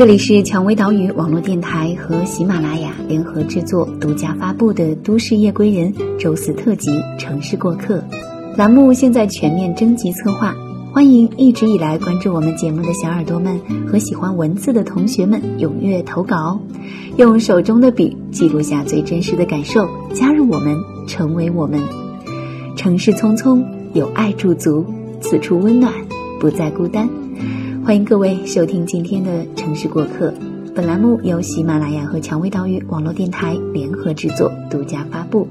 这里是蔷薇岛屿网络电台和喜马拉雅联合制作、独家发布的《都市夜归人》周四特辑《城市过客》栏目，现在全面征集策划，欢迎一直以来关注我们节目的小耳朵们和喜欢文字的同学们踊跃投稿，用手中的笔记录下最真实的感受，加入我们，成为我们。城市匆匆，有爱驻足，此处温暖，不再孤单。欢迎各位收听今天的《城市过客》，本栏目由喜马拉雅和蔷薇岛屿网络电台联合制作、独家发布。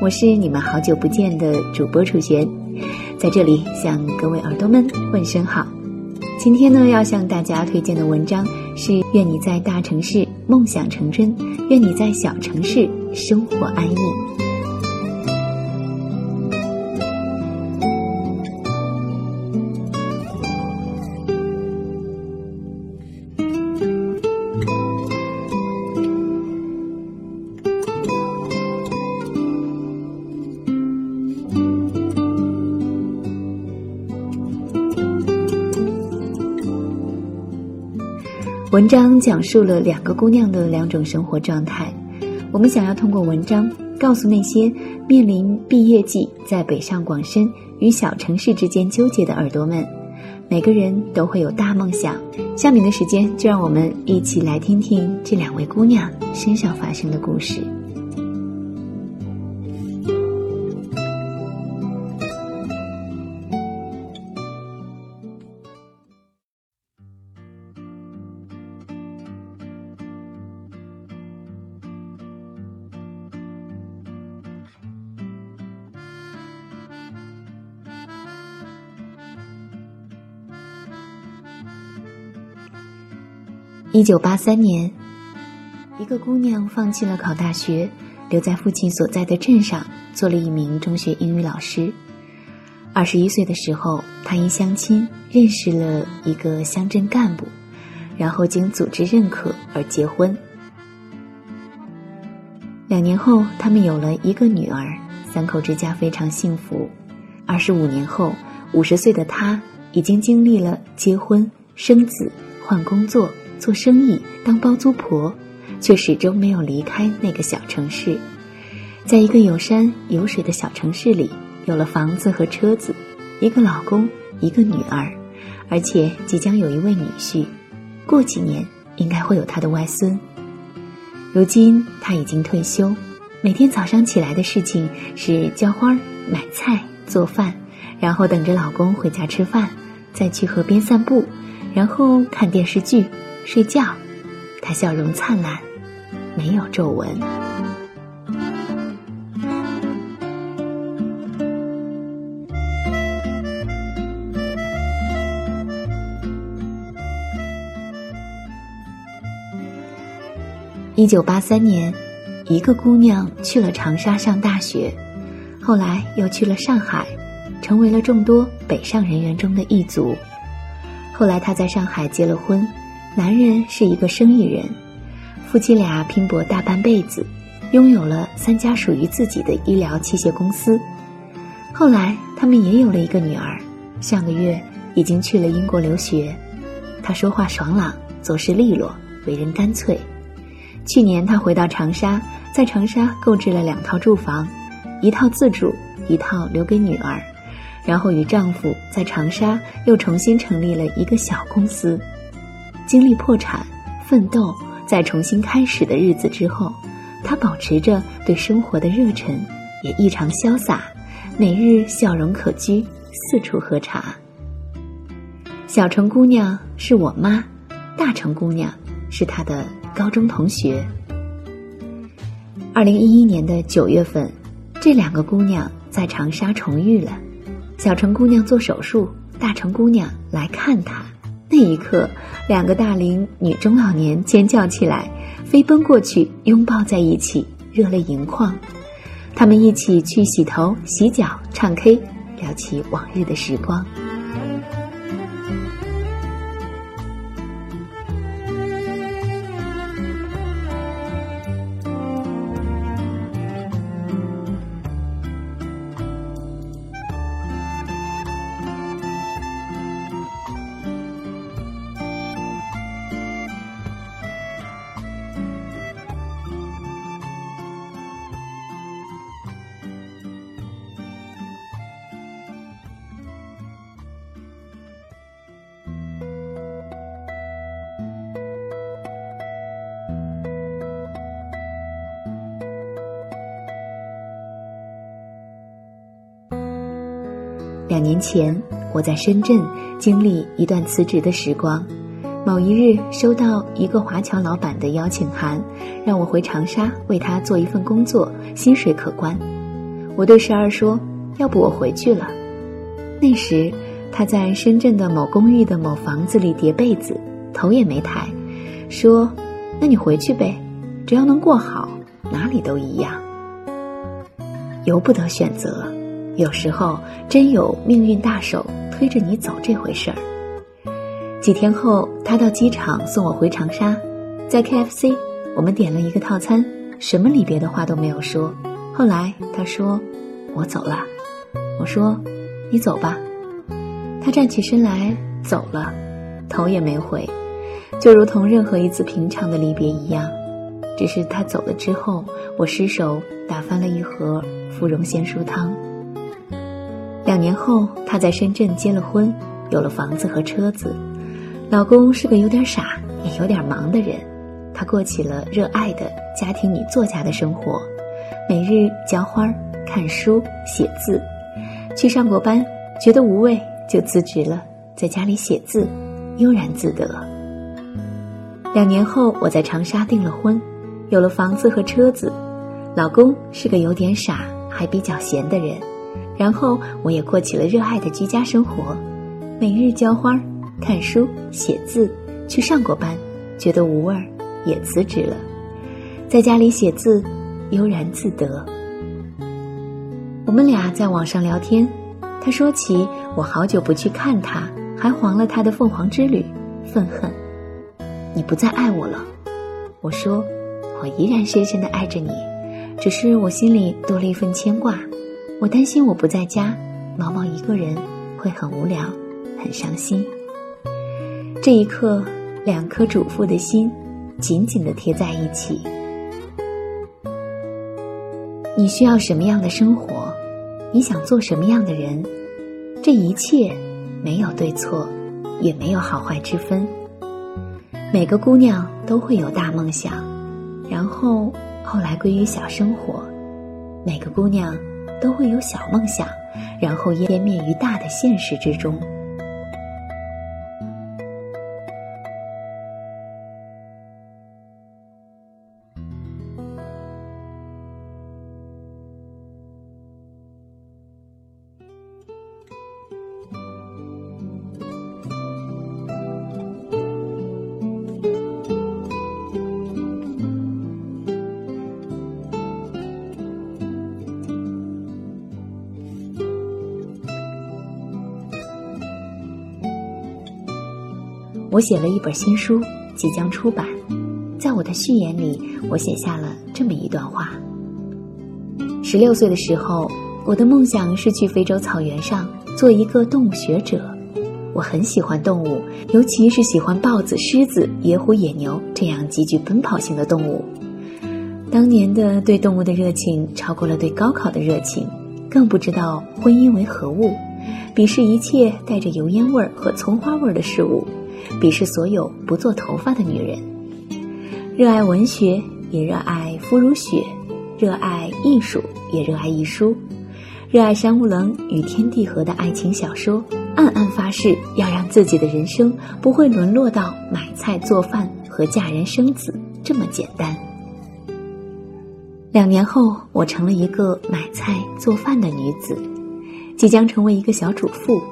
我是你们好久不见的主播楚璇，在这里向各位耳朵们问声好。今天呢，要向大家推荐的文章是《愿你在大城市梦想成真，愿你在小城市生活安逸》。文章讲述了两个姑娘的两种生活状态。我们想要通过文章告诉那些面临毕业季在北上广深与小城市之间纠结的耳朵们，每个人都会有大梦想。下面的时间，就让我们一起来听听这两位姑娘身上发生的故事。一九八三年，一个姑娘放弃了考大学，留在父亲所在的镇上做了一名中学英语老师。二十一岁的时候，她因相亲认识了一个乡镇干部，然后经组织认可而结婚。两年后，他们有了一个女儿，三口之家非常幸福。二十五年后，五十岁的她已经经历了结婚、生子、换工作。做生意当包租婆，却始终没有离开那个小城市。在一个有山有水的小城市里，有了房子和车子，一个老公，一个女儿，而且即将有一位女婿。过几年应该会有他的外孙。如今他已经退休，每天早上起来的事情是浇花、买菜、做饭，然后等着老公回家吃饭，再去河边散步，然后看电视剧。睡觉，他笑容灿烂，没有皱纹。一九八三年，一个姑娘去了长沙上大学，后来又去了上海，成为了众多北上人员中的一族。后来她在上海结了婚。男人是一个生意人，夫妻俩拼搏大半辈子，拥有了三家属于自己的医疗器械公司。后来，他们也有了一个女儿，上个月已经去了英国留学。她说话爽朗，做事利落，为人干脆。去年，她回到长沙，在长沙购置了两套住房，一套自住，一套留给女儿。然后与丈夫在长沙又重新成立了一个小公司。经历破产、奋斗、再重新开始的日子之后，她保持着对生活的热忱，也异常潇洒，每日笑容可掬，四处喝茶。小城姑娘是我妈，大城姑娘是她的高中同学。二零一一年的九月份，这两个姑娘在长沙重遇了。小城姑娘做手术，大城姑娘来看她。那一刻，两个大龄女中老年尖叫起来，飞奔过去拥抱在一起，热泪盈眶。他们一起去洗头、洗脚、唱 K，聊起往日的时光。两年前，我在深圳经历一段辞职的时光。某一日，收到一个华侨老板的邀请函，让我回长沙为他做一份工作，薪水可观。我对十二说：“要不我回去了。”那时，他在深圳的某公寓的某房子里叠被子，头也没抬，说：“那你回去呗，只要能过好，哪里都一样。”由不得选择，有时候真有命运大手推着你走这回事儿。几天后，他到机场送我回长沙，在 KFC，我们点了一个套餐，什么离别的话都没有说。后来他说：“我走了。”我说：“你走吧。”他站起身来走了，头也没回，就如同任何一次平常的离别一样。只是他走了之后，我失手打翻了一盒芙蓉鲜蔬汤。两年后，他在深圳结了婚，有了房子和车子。老公是个有点傻也有点忙的人，他过起了热爱的家庭女作家的生活，每日浇花、看书、写字。去上过班，觉得无味就辞职了，在家里写字，悠然自得。两年后，我在长沙订了婚，有了房子和车子。老公是个有点傻还比较闲的人，然后我也过起了热爱的居家生活，每日浇花。看书、写字，去上过班，觉得无味儿，也辞职了，在家里写字，悠然自得。我们俩在网上聊天，他说起我好久不去看他，还黄了他的凤凰之旅，愤恨。你不再爱我了，我说，我依然深深的爱着你，只是我心里多了一份牵挂，我担心我不在家，毛毛一个人会很无聊，很伤心。这一刻，两颗主妇的心紧紧的贴在一起。你需要什么样的生活？你想做什么样的人？这一切没有对错，也没有好坏之分。每个姑娘都会有大梦想，然后后来归于小生活；每个姑娘都会有小梦想，然后湮灭于大的现实之中。我写了一本新书，即将出版。在我的序言里，我写下了这么一段话：十六岁的时候，我的梦想是去非洲草原上做一个动物学者。我很喜欢动物，尤其是喜欢豹子、狮子、野虎、野牛这样极具奔跑性的动物。当年的对动物的热情超过了对高考的热情，更不知道婚姻为何物，鄙视一切带着油烟味儿和葱花味儿的事物。鄙视所有不做头发的女人，热爱文学，也热爱肤如雪；热爱艺术，也热爱艺书；热爱山无棱与天地合的爱情小说。暗暗发誓要让自己的人生不会沦落到买菜做饭和嫁人生子这么简单。两年后，我成了一个买菜做饭的女子，即将成为一个小主妇。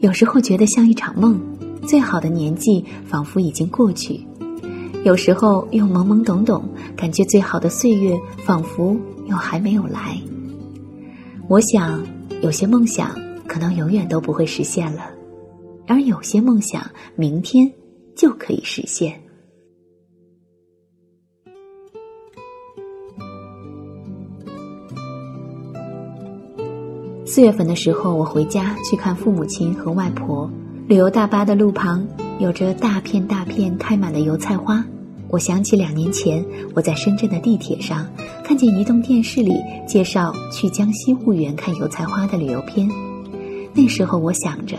有时候觉得像一场梦，最好的年纪仿佛已经过去；有时候又懵懵懂懂，感觉最好的岁月仿佛又还没有来。我想，有些梦想可能永远都不会实现了，而有些梦想明天就可以实现。四月份的时候，我回家去看父母亲和外婆。旅游大巴的路旁有着大片大片开满的油菜花。我想起两年前我在深圳的地铁上，看见移动电视里介绍去江西婺源看油菜花的旅游片。那时候我想着，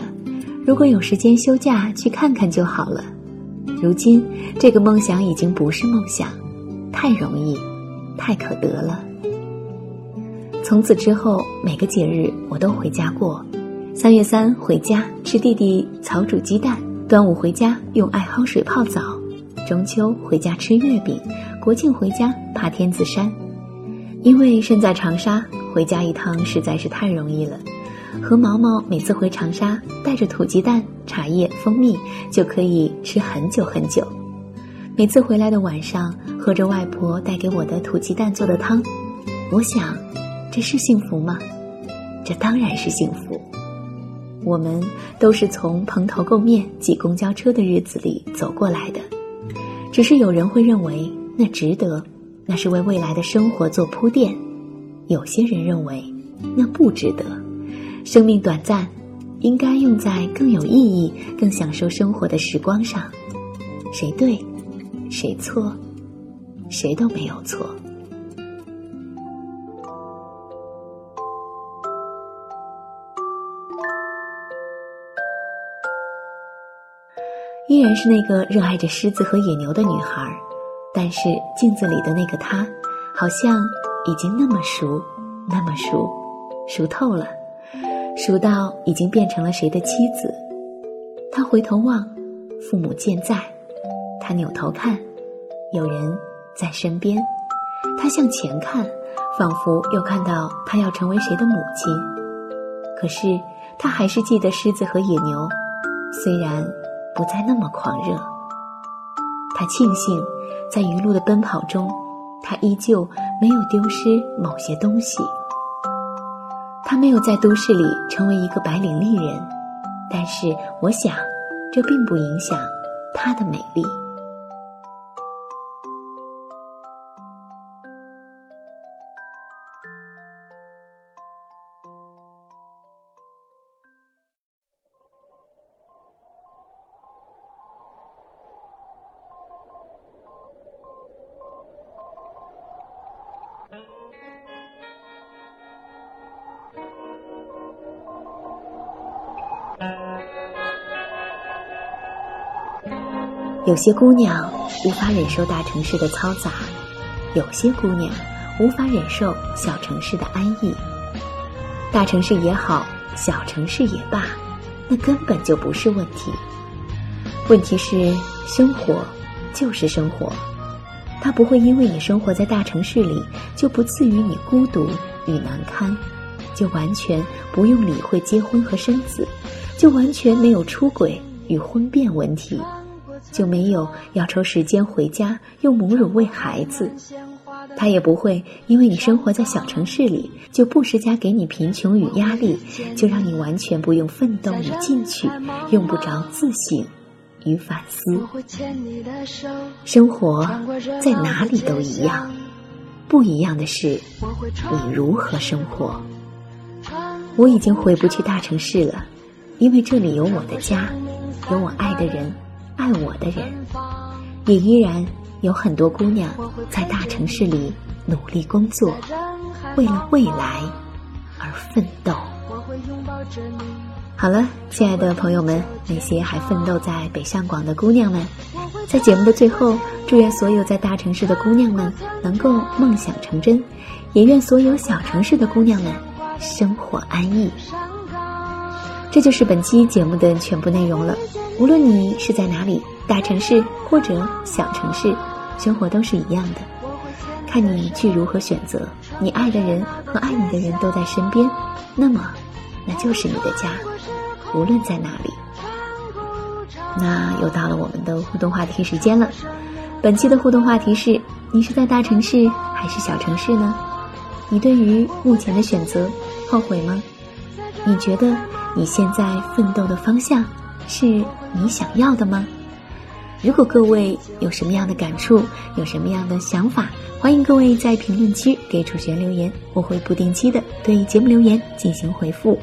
如果有时间休假去看看就好了。如今这个梦想已经不是梦想，太容易，太可得了。从此之后，每个节日我都回家过。三月三回家吃弟弟草煮鸡蛋，端午回家用艾蒿水泡澡，中秋回家吃月饼，国庆回家爬天子山。因为身在长沙，回家一趟实在是太容易了。和毛毛每次回长沙，带着土鸡蛋、茶叶、蜂蜜，就可以吃很久很久。每次回来的晚上，喝着外婆带给我的土鸡蛋做的汤，我想，这是幸福吗？这当然是幸福。我们都是从蓬头垢面挤公交车的日子里走过来的，只是有人会认为那值得，那是为未来的生活做铺垫；有些人认为那不值得。生命短暂，应该用在更有意义、更享受生活的时光上。谁对，谁错，谁都没有错。依然是那个热爱着狮子和野牛的女孩，但是镜子里的那个她，好像已经那么熟，那么熟，熟透了。熟到已经变成了谁的妻子？他回头望，父母健在；他扭头看，有人在身边；他向前看，仿佛又看到他要成为谁的母亲。可是他还是记得狮子和野牛，虽然不再那么狂热。他庆幸，在一路的奔跑中，他依旧没有丢失某些东西。他没有在都市里成为一个白领丽人，但是我想，这并不影响他的美丽。有些姑娘无法忍受大城市的嘈杂，有些姑娘无法忍受小城市的安逸。大城市也好，小城市也罢，那根本就不是问题。问题是，生活就是生活，它不会因为你生活在大城市里就不赐予你孤独与难堪，就完全不用理会结婚和生子，就完全没有出轨与婚变问题。就没有要抽时间回家用母乳喂孩子，他也不会因为你生活在小城市里，就不施加给你贫穷与压力，就让你完全不用奋斗与进取，用不着自省与反思。生活在哪里都一样，不一样的是你如何生活。我已经回不去大城市了，因为这里有我的家，有我爱的人。爱我的人，也依然有很多姑娘在大城市里努力工作，为了未来而奋斗。好了，亲爱的朋友们，那些还奋斗在北上广的姑娘们，在节目的最后，祝愿所有在大城市的姑娘们能够梦想成真，也愿所有小城市的姑娘们生活安逸。这就是本期节目的全部内容了。无论你是在哪里，大城市或者小城市，生活都是一样的。看你去如何选择，你爱的人和爱你的人都在身边，那么，那就是你的家，无论在哪里。那又到了我们的互动话题时间了。本期的互动话题是：你是在大城市还是小城市呢？你对于目前的选择后悔吗？你觉得你现在奋斗的方向？是你想要的吗？如果各位有什么样的感触，有什么样的想法，欢迎各位在评论区给楚璇留言，我会不定期的对节目留言进行回复。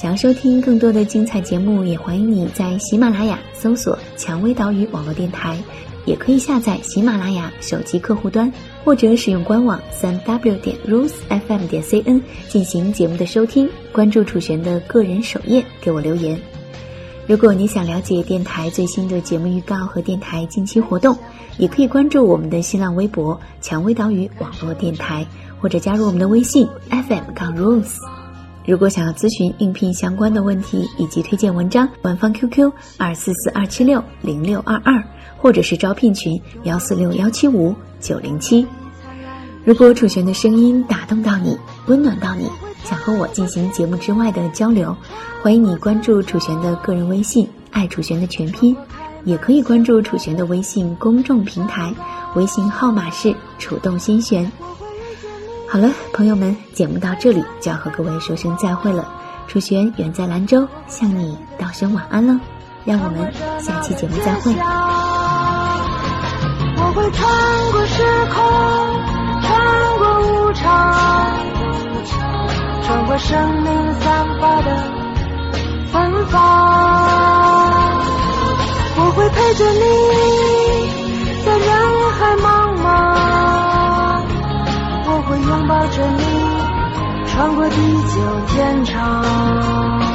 想要收听更多的精彩节目，也欢迎你在喜马拉雅搜索“蔷薇岛屿网络电台”，也可以下载喜马拉雅手机客户端，或者使用官网三 w 点 rosefm 点 cn 进行节目的收听。关注楚璇的个人首页，给我留言。如果你想了解电台最新的节目预告和电台近期活动，也可以关注我们的新浪微博“蔷薇岛屿网络电台”，或者加入我们的微信 FM 杠 Rose。如果想要咨询应聘相关的问题以及推荐文章，官方 QQ 二四四二七六零六二二，或者是招聘群幺四六幺七五九零七。如果楚璇的声音打动到你，温暖到你，想和我进行节目之外的交流，欢迎你关注楚璇的个人微信“爱楚璇”的全拼，也可以关注楚璇的微信公众平台，微信号码是“楚动心弦”。好了，朋友们，节目到这里就要和各位说声再会了。楚璇远在兰州，向你道声晚安了。让我们下期节目再会。我会穿过时空。穿过无常，穿过生命散发的芬芳，我会陪着你着你穿过地久天长。